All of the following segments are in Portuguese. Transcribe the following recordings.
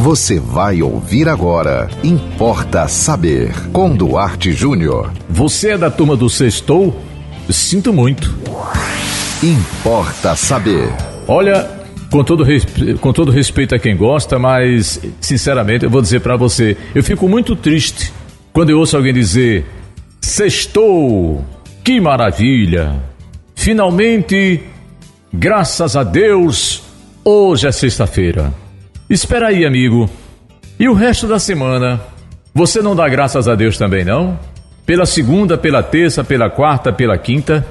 Você vai ouvir agora. Importa saber. Com Duarte Júnior. Você é da turma do Sextou? Sinto muito. Importa saber. Olha, com todo, com todo respeito a quem gosta, mas sinceramente eu vou dizer para você, eu fico muito triste quando eu ouço alguém dizer: Sextou, que maravilha! Finalmente, graças a Deus, hoje é sexta-feira. Espera aí, amigo. E o resto da semana? Você não dá graças a Deus também, não? Pela segunda, pela terça, pela quarta, pela quinta?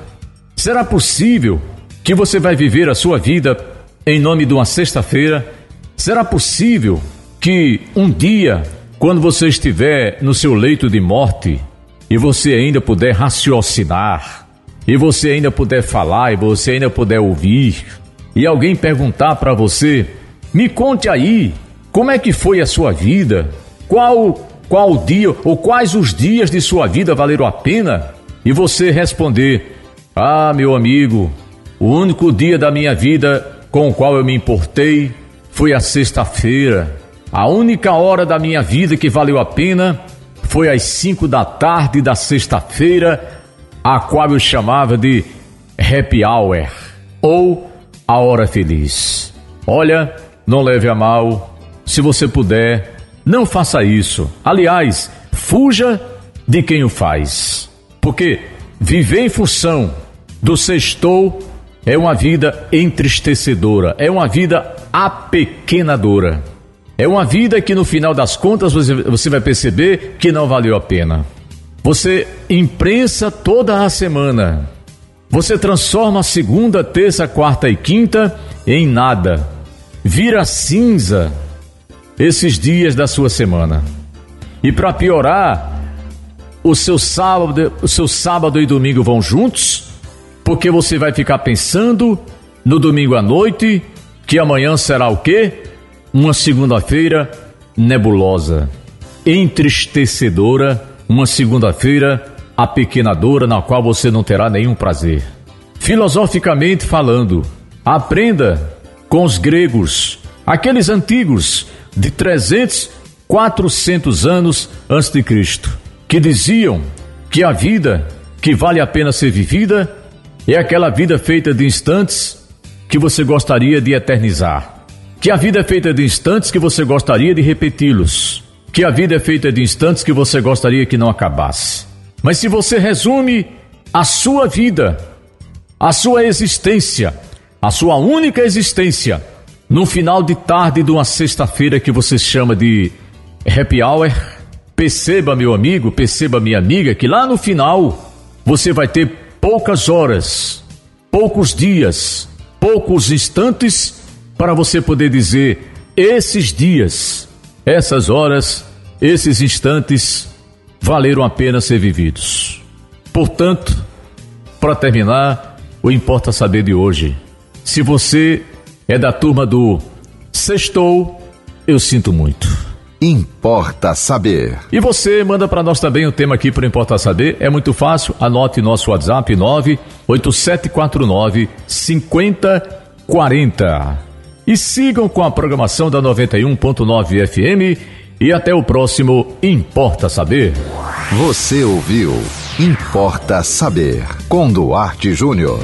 Será possível que você vai viver a sua vida em nome de uma sexta-feira? Será possível que um dia, quando você estiver no seu leito de morte e você ainda puder raciocinar, e você ainda puder falar, e você ainda puder ouvir, e alguém perguntar para você me conte aí, como é que foi a sua vida? Qual qual dia ou quais os dias de sua vida valeram a pena? E você responder: Ah, meu amigo, o único dia da minha vida com o qual eu me importei foi a sexta-feira. A única hora da minha vida que valeu a pena foi às cinco da tarde da sexta-feira, a qual eu chamava de happy hour ou a hora feliz. Olha, não leve a mal. Se você puder, não faça isso. Aliás, fuja de quem o faz. Porque viver em função do sextou é uma vida entristecedora, é uma vida apequenadora. É uma vida que no final das contas você, vai perceber que não valeu a pena. Você imprensa toda a semana. Você transforma segunda, terça, quarta e quinta em nada vira cinza esses dias da sua semana. E para piorar, o seu sábado, o seu sábado e domingo vão juntos, porque você vai ficar pensando no domingo à noite que amanhã será o quê? Uma segunda-feira nebulosa, entristecedora, uma segunda-feira apequenadora na qual você não terá nenhum prazer. Filosoficamente falando, aprenda com os gregos, aqueles antigos de 300, 400 anos antes de Cristo, que diziam que a vida que vale a pena ser vivida é aquela vida feita de instantes que você gostaria de eternizar. Que a vida é feita de instantes que você gostaria de repeti-los. Que a vida é feita de instantes que você gostaria que não acabasse. Mas se você resume a sua vida, a sua existência, a sua única existência no final de tarde de uma sexta-feira que você chama de happy hour, perceba, meu amigo, perceba, minha amiga, que lá no final você vai ter poucas horas, poucos dias, poucos instantes para você poder dizer: esses dias, essas horas, esses instantes valeram a pena ser vividos. Portanto, para terminar, o importa saber de hoje se você é da turma do Sextou, eu sinto muito. Importa saber. E você manda para nós também o tema aqui para Importa Saber. É muito fácil. Anote nosso WhatsApp 98749 5040. E sigam com a programação da 91.9 FM e até o próximo Importa Saber. Você ouviu Importa Saber com Duarte Júnior.